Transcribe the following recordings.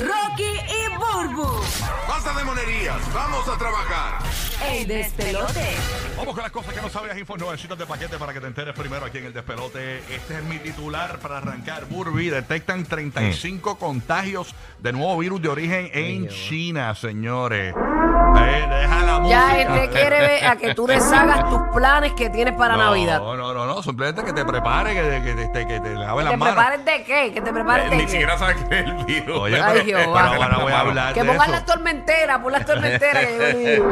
Rocky y Burbu. Basta de monerías, vamos a trabajar. El despelote. Vamos con las cosas que no sabías, info nuevecitas de paquete para que te enteres primero aquí en el despelote. Este es mi titular para arrancar. Burby detectan 35 contagios de nuevo virus de origen en China, señores. Eh, deja la Ya este quiere ver a que tú deshagas tus planes que tienes para no, Navidad. No, no, no, no, simplemente que te prepare, que, que, que, te- que te lave ¿Que las te manos. prepares de qué? ¿Que te prepares Eh, de Ni qué? siquiera sabe qué es el virus. Oye, Ay, pero, Jehová. pero ahora voy a hablar Que de pongan eso. las tormenteras, pon las tormenteras que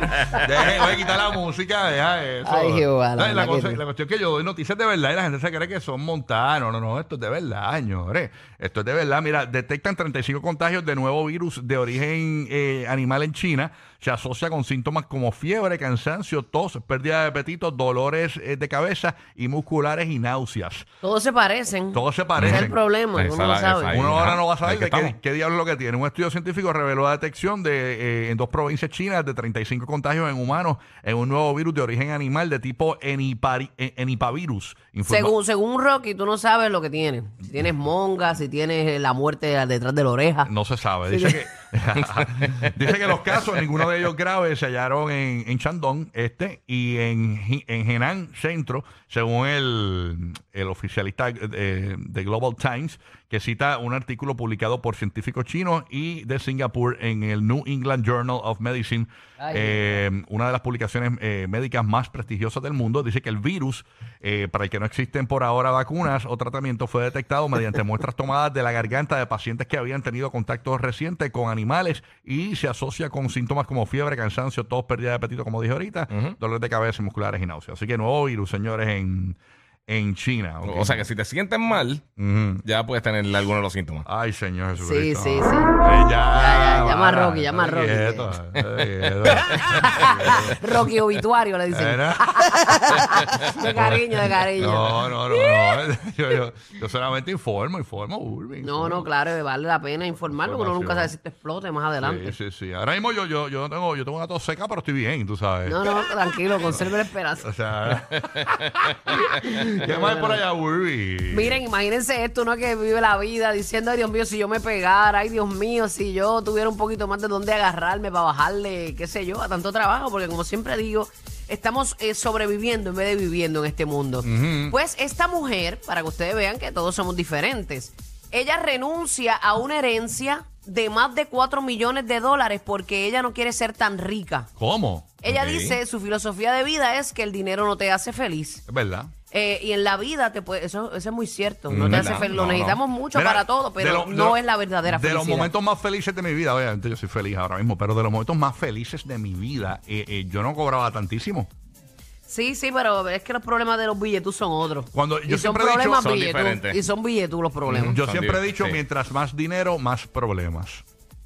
llegó el virus. Deje, voy a quitar la música, deja eso. Ay, Jehová, la ¿Sabes? La, verdad cosa- que- la cuestión es que yo doy noticias de verdad y la gente se cree que son montadas. No, no, no, esto es de verdad, señores. Esto es de verdad. Mira, detectan 35 contagios de nuevo virus de origen eh, animal en China. Se asocia con síntomas como fiebre, cansancio, tos, pérdida de apetito, dolores eh, de cabeza y musculares y náuseas. Todos se parecen. Todos se Ese parecen. es el problema, Esa uno no la- sabe. ahí. Uno ahora no va a saber Ahí que de qué, estamos. qué diablo es lo que tiene. Un estudio científico reveló la detección de eh, en dos provincias chinas de 35 contagios en humanos en un nuevo virus de origen animal de tipo enipari- eh, enipavirus. Informa- Según, según Rocky, tú no sabes lo que tienes. Si tienes monga, si tienes la muerte detrás de la oreja. No se sabe. Dice que, dice que los casos, ninguno de ellos graves, se hallaron en, en Shandong este y en, en Henan Centro, según el, el oficialista eh, de Global Times, que cita un artículo publicado por científicos chinos y de Singapur en el New England Journal of Medicine, Ay. eh, una de las publicaciones eh, médicas más prestigiosas del mundo. Dice que el virus, eh, para el que no existen por ahora vacunas o tratamientos, fue detectado mediante muestras tomadas de la garganta de pacientes que habían tenido contactos recientes con animales y se asocia con síntomas como fiebre, cansancio, tos, pérdida de apetito, como dije ahorita, dolores de cabeza, musculares y náuseas. Así que nuevo virus, señores, en, en China. O sea que si te sientes mal, Ujú. ya puedes tener algunos de los síntomas. Ay, Señor Sí, Jesucristo. sí, sí. Eh, ya, Ya, ya, llama a Rocky, llama a Rocky. quieto, estate quieto. Rocky obituario le dicen. De cariño, de cariño. No, no, no, no. Yo, yo- yo solamente informo, informo, Urbi. No, no, claro, vale la pena informarlo, porque uno nunca sabe si te explote más adelante. Sí, sí, sí. Ahora mismo yo, yo, yo, tengo, yo tengo una tos seca, pero estoy bien, tú sabes. No, no, tranquilo, conserve la esperanza. O sea, ¿qué más por allá? Miren, imagínense esto, uno que vive la vida diciendo, ay Dios mío, si yo me pegara, ay Dios mío, si yo tuviera un poquito más de dónde agarrarme para bajarle, qué sé yo, a tanto trabajo, porque como siempre digo, estamos eh, sobreviviendo en vez de viviendo en este mundo. Pues esta mujer, para que ustedes vean que todos somos diferentes, ella renuncia a una herencia de más de 4 millones de dólares porque ella no quiere ser tan rica. ¿Cómo? Ella dice, su filosofía de vida es que el dinero no te hace feliz. Es verdad. Eh, y en la vida te puede, eso, eso es muy cierto. No Mm, te hace feliz. No, Lo no. necesitamos mucho Mira, para todo, pero de lo- de no lo- es la verdadera De felicidad. los momentos más felices de mi vida, obviamente yo soy feliz ahora mismo, pero de los momentos más felices de mi vida, eh, eh, yo no cobraba tantísimo. Sí, sí, pero es que los problemas de los billetos son otros. Cuando yo y son siempre he dicho- Son billetú, diferentes. Y son billetos los problemas. Yo Son siempre he dicho, sí. mientras más dinero, más problemas.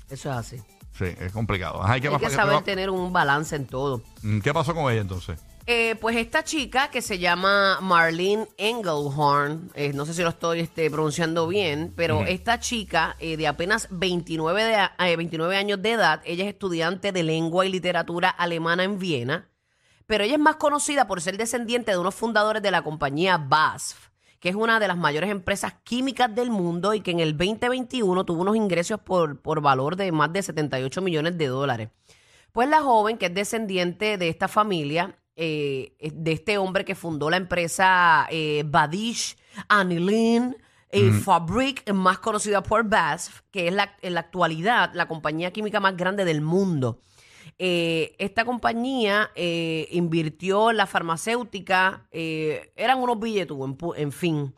Eso es así. Sí, es complicado. Ajá, ¿y qué Hay que qué saber tener un balance en todo. Mm, ¿Qué pasó con ella entonces? Eh, pues esta chica que se llama Marlene Engelhorn, eh, no sé si lo estoy este, pronunciando bien, pero esta chica eh, de apenas 29, de, a- eh, 29 años de edad, ella es estudiante de lengua y literatura alemana en Viena, pero ella es más conocida por ser descendiente de unos fundadores de la compañía BASF, que es una de las mayores empresas químicas del mundo y que en el 2021 tuvo unos ingresos por, por valor de más de 78 millones de dólares. Pues la joven, que es descendiente de esta familia, eh, de este hombre que fundó la empresa eh, Badish Anilin eh, Fabric, más conocida por BASF, que es la, en la actualidad la compañía química más grande del mundo. Eh, esta compañía eh, invirtió la farmacéutica, eh, eran unos billetes, en, en fin.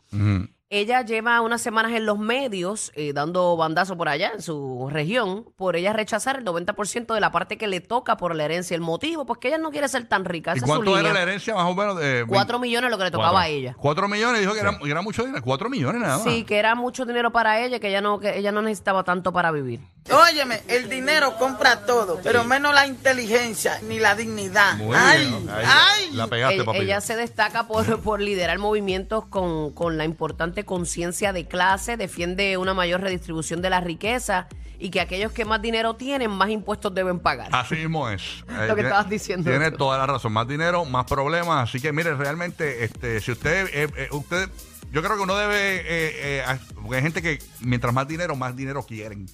Ella lleva unas semanas en los medios eh, dando bandazo por allá en su región por ella rechazar el 90% de la parte que le toca por la herencia. El motivo, pues que ella no quiere ser tan rica. ¿Y Esa es su cuánto era línea. la herencia más o menos? De Cuatro millones lo que le tocaba Cuatro. a ella. Cuatro millones, dijo que era, mucho dinero. Cuatro millones nada más. Sí, que era mucho dinero para ella, que ella no, que ella no necesitaba tanto para vivir. Óyeme, el dinero compra todo, pero menos la inteligencia ni la dignidad. Muy ay, bien. Ay. La pegaste, ella, papi. ella se destaca por, por liderar movimientos con, con la importante conciencia de clase, defiende una mayor redistribución de la riqueza y que aquellos que más dinero tienen, más impuestos deben pagar. Así mismo es. Eh, Lo que tiene- estabas diciendo Tiene toda la razón. Más dinero, más problemas. Así que, mire, realmente, este, si usted, eh, eh, usted, yo creo que uno debe, eh, eh, porque hay gente que mientras más dinero, más dinero quieren.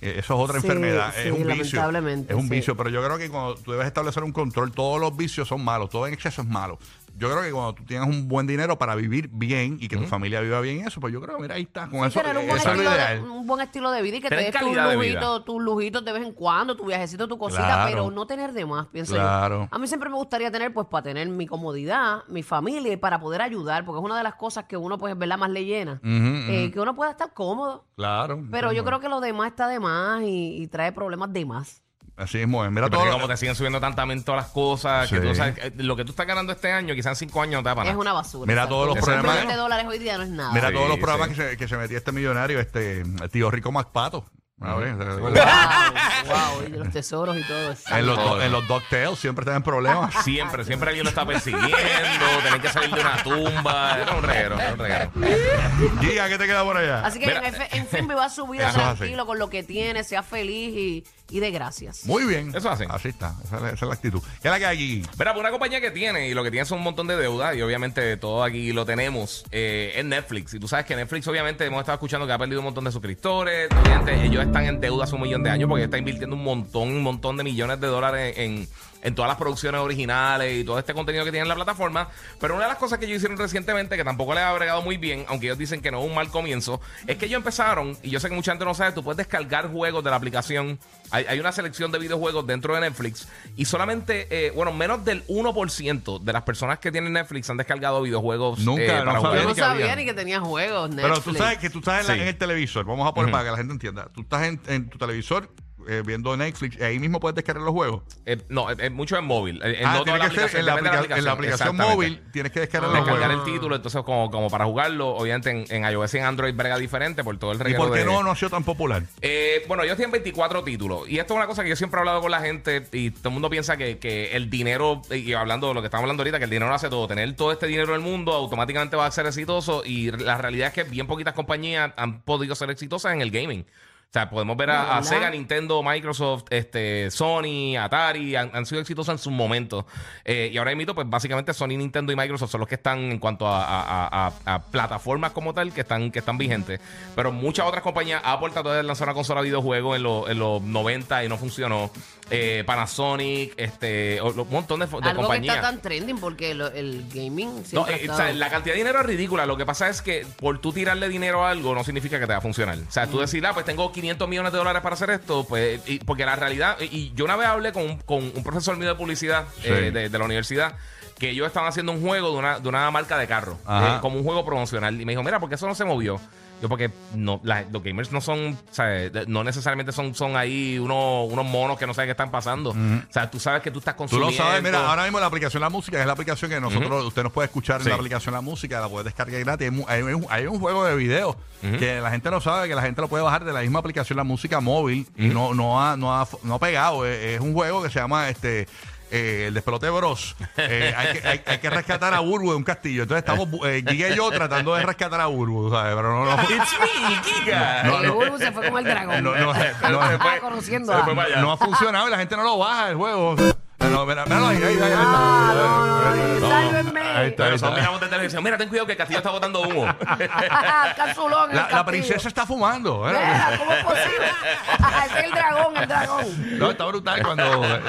Eh, Eso es otra Sí, enfermedad, sí, es un vicio. Es un sí. vicio, pero yo creo que cuando tú debes establecer un control, todos los vicios son malos, todo en exceso es malo. Yo creo que cuando tú tienes un buen dinero para vivir bien y que tu familia viva bien eso, pues yo creo, mira, ahí está, con eso, tener un buen, eso es lo estilo de, ideal. un buen estilo de vida y que te Tener des tus calidad de vida. lujitos, tus lujitos de vez en cuando, tu viajecito, tu cosita, Claro. pero no tener de más, pienso Claro. yo. A mí siempre me gustaría tener, pues, para tener mi comodidad, mi familia y para poder ayudar, porque es una de las cosas que uno, pues, ¿verdad? Más le llena. Eh, que uno pueda estar cómodo. Claro. Pero yo creo que lo demás está de más y, y trae problemas de más. Así mismo es. Mira Pero todo lo- como te siguen subiendo tantamente todas las cosas, que Sí. tú sabes, eh, lo que tú estás ganando este año, quizás en cinco años no te para Es una basura. Mira exacto. todos los de dólares hoy día no es nada. Mira Sí, todos los programas sí. que, se, que se metía este millonario, este tío Rico Macpato. A ver, ¿te Wow, y los tesoros y todo eso. en, los, do- en los DuckTales siempre estaban problemas. Siempre, siempre alguien lo está persiguiendo, tener que salir de una tumba. Era un reguero, era un reguero. Giga, ¿qué te queda por allá? Así que Mira. en, en fin, viva su vida tranquilo con lo que tiene, sea feliz y, y de gracias. Muy bien. Eso hacen. Así está. Esa es, la- esa es la actitud. ¿Qué es la que hay aquí? Mira, pues una compañía que tiene y lo que tiene son un montón de deuda y obviamente todo aquí lo tenemos eh, es Netflix. Y tú sabes que Netflix obviamente hemos estado escuchando que ha perdido un montón de suscriptores. Obviamente ellos están en deuda hace un millón de años porque está invirtiendo un montón, un montón de millones de dólares en, en todas las producciones originales y todo este contenido que tiene en la plataforma. Pero una de las cosas que ellos hicieron recientemente que tampoco les ha bregado muy bien, aunque ellos dicen que no es un mal comienzo, es que ellos empezaron, y yo sé que mucha gente no sabe, tú puedes descargar juegos de la aplicación. Hay, hay una selección de videojuegos dentro de Netflix y solamente, eh, bueno, menos del 1% de las personas que tienen Netflix han descargado videojuegos Nunca, eh, no para sabía jugar. No que sabía ni que tenía juegos, Netflix. Pero tú sabes que tú estás en, la- Sí. en el televisor. Vamos a poner para que la gente entienda. Tú estás en, en tu televisor eh, viendo Netflix y ahí mismo puedes descargar los juegos. Eh, no, es, es mucho en móvil. Eh, ah, no toda tiene que ser en la, en aplicación móvil tienes que descargar los Descargar juegos. el título, entonces como, como para jugarlo, obviamente en, en iOS y en Android brega diferente por todo el ¿Y reguero por qué de- no, no ha sido tan popular? Eh, bueno, ellos tienen 24 títulos. Y esto es una cosa que yo siempre he hablado con la gente. Y todo el mundo piensa que, que el dinero, y hablando de lo que estamos hablando ahorita, que el dinero hace todo. Tener todo este dinero en el mundo automáticamente va a ser exitoso. Y la realidad es que bien poquitas compañías han podido ser exitosas en el gaming. O sea, podemos ver a. Sega, Nintendo, Microsoft, este, Sony, Atari, han, han sido exitosos en sus momentos. Eh, y ahora mismo, pues básicamente Sony, Nintendo y Microsoft son los que están en cuanto a, plataformas como tal que están, que están vigentes. Pero muchas otras compañías, Apple trató de lanzar una consola de videojuegos en, los- en los 90 y no funcionó. Eh, Panasonic, este, un montón de, de Algo que está tan trending porque lo- el gaming No, eh, o sea, la cantidad de dinero es ridícula. Lo que pasa es que por tú tirarle dinero a algo no significa que te va a funcionar. O sea, tú decir, ah, pues tengo 500 millones de dólares para hacer esto, pues, y- porque la realidad, y y yo una vez hablé con, un- con un profesor mío de publicidad Sí. eh, de, de la universidad. Que ellos estaban haciendo un juego de una, de una marca de carro, eh, como un juego promocional. Y me dijo, mira, ¿por qué eso no se movió? Yo, porque no, la- los gamers no son, o sea, no necesariamente son, son ahí unos, unos monos que no saben qué están pasando. O sea, tú sabes que tú estás Tú consumiendo. lo sabes, mira, ahora mismo la aplicación La Música es la aplicación que nosotros, usted nos puede escuchar en la aplicación La Música, la puede descargar gratis. Hay, mu- hay un, hay un juego de video que la gente no sabe, que la gente lo puede bajar de la misma aplicación La Música móvil y no, no, ha, no, ha, no ha pegado. Es, es un juego que se llama este eh, el despelote Bros. Eh, hay, que, hay, hay que rescatar a Burbu de un castillo. Entonces estamos, eh, Giga y yo, tratando de rescatar a Burbu, ¿sabes? Pero no, no, It's me, Giga. No, no. Bulbu se fue como el dragón. no, no, no, Estaba conociendo se a... fue para allá. no ha funcionado y la gente no lo baja el juego. No, mira, míralo ahí, ahí, ahí, ahí. Ah, no, no, no, sálvenme. ahí está, ahí Pero está. son miramos de televisión. Mira, ten cuidado que el castillo está botando humo. Cazulón, el La, la castillo. princesa está fumando. ¿eh? Mira, ¿Cómo es posible? Es el dragón, el dragón. No, está brutal cuando, eh,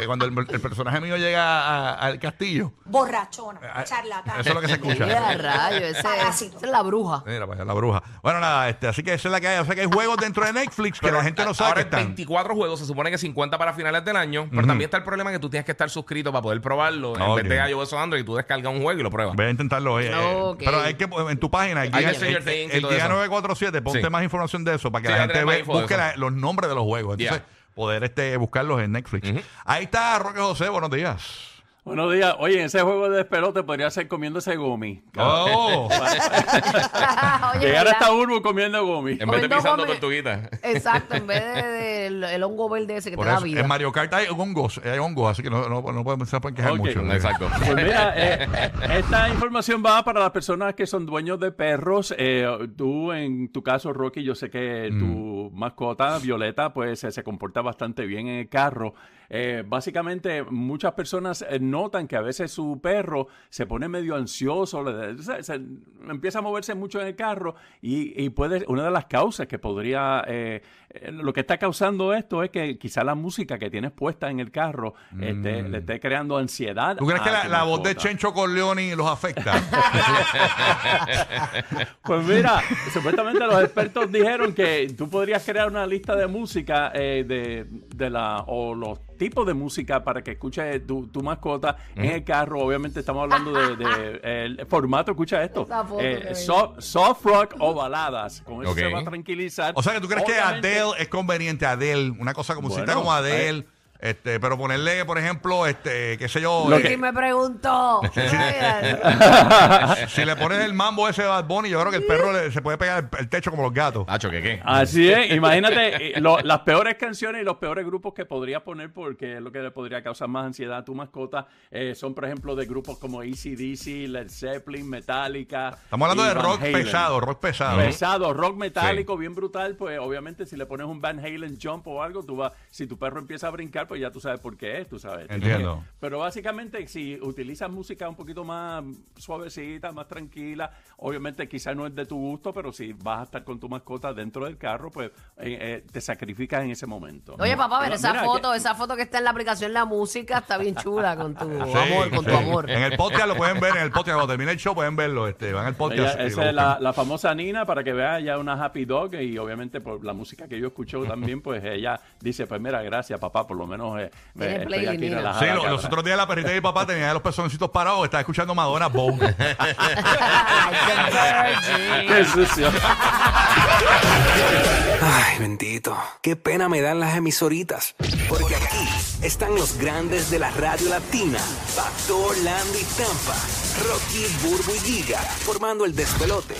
eh, cuando el, el personaje mío llega a- al castillo. borrachona, Ah, charlatán. Eso es lo que se escucha. Mira, rayo, ese, esa Parásito. es la bruja. Mira, pues, la bruja. Bueno, nada, este, así que esa es la que hay. O sea que hay juegos dentro de Netflix que la gente no sabe Ahora que están. 24 juegos, se supone que 50 para finales del año. Pero también está el problema que tú tienes que estar suscrito para poder probarlo. En vez de iOS o Android, tú descargas un juego y lo pruebas. Voy a intentarlo eh, Ok. Pero hay que, en tu página, el Hay Stranger el- el todo Giga eso. 947, ponte Sí. más información de eso para que Sí, la gente ve- busque la- los nombres de los juegos. Entonces, poder este, buscarlos en Netflix. Ahí está Roque José, buenos días. Buenos días. Oye, en ese juego de despelote podría ser comiéndose gumi. Oh. Oye, Llegar ¿verdad? hasta Urbu comiendo gumi. En vez de Comiendo pisando tortuguitas. Exacto, en vez de, de- el, hongo verde ese que Por te da eso, vida. en Mario Kart hay hongos, hay hongos, así que no, no, no podemos se pueden quejar mucho. Exacto. Pues mira, eh, esta información va para las personas que son dueños de perros. Eh, tú, en tu caso, Rocky, yo sé que tu mascota, Violeta, pues eh, se comporta bastante bien en el carro. Eh, básicamente, muchas personas eh, notan que a veces su perro se pone medio ansioso, le- se, se- empieza a moverse mucho en el carro y, y puede, una de las causas que podría, eh, eh, lo que está causando esto es que quizá la música que tienes puesta en el carro este, le esté creando ansiedad. ¿Tú crees que la, voz de. Chencho Corleone los afecta? Pues mira, supuestamente los expertos dijeron que tú podrías crear una lista de música eh, de, de la o los tipos de música para que escuche tu, tu mascota en el carro. Obviamente estamos hablando de, de, el formato, escucha esto, eh, soft, soft rock o baladas. Con eso se va a tranquilizar. O sea, que tú crees que Adele es conveniente, Adele, una cosa como Bueno, música como Adele, eh. Este, pero ponerle, por ejemplo, este, qué sé yo, Lo eh, Sí, me preguntó. si le pones el mambo ese de Bad Bunny, yo creo que el perro le- se puede pegar el, el techo como los gatos. Hacho, ¿qué qué? Así es, imagínate eh, lo- las peores canciones y los peores grupos que podrías poner porque es lo que le podría causar más ansiedad a tu mascota eh, son, por ejemplo, de grupos como ACDC, Led Zeppelin, Metallica. Estamos hablando y de Van rock Halen. pesado, rock pesado. Pesado, rock metálico, bien brutal, pues obviamente si le pones un Van Halen jump o algo, tú vas, si tu perro empieza a brincar, pues ya tú sabes por qué es, tú sabes. Entiendo. Pero básicamente si utilizas música un poquito más suavecita, más tranquila, obviamente quizás no es de tu gusto, pero si vas a estar con tu mascota dentro del carro, pues eh, eh, te sacrificas en ese momento. Oye, papá, ver Pero esa mira, foto, que- esa foto que está en la aplicación La Música está bien chula con tu Sí, amor, con tu amor. En el podcast lo pueden ver, en el podcast, cuando termine el show pueden verlo, este, van al podcast. Ella- esa es la, la famosa Nina para que vea ya una happy dog y obviamente por la música que yo escucho también pues ella dice pues mira gracias papá por lo menos eh, estoy aquí relajada Sí, lo- los otros días la perrita de mi papá tenía los pezoncitos parados, estaba escuchando Madonna. Ay, qué sucio. Ay, bendito. Qué pena me dan las emisoritas. Porque aquí están los grandes de la radio latina. Factor, Landy, Tampa. Rocky, Burbu y Giga. Formando el despelote.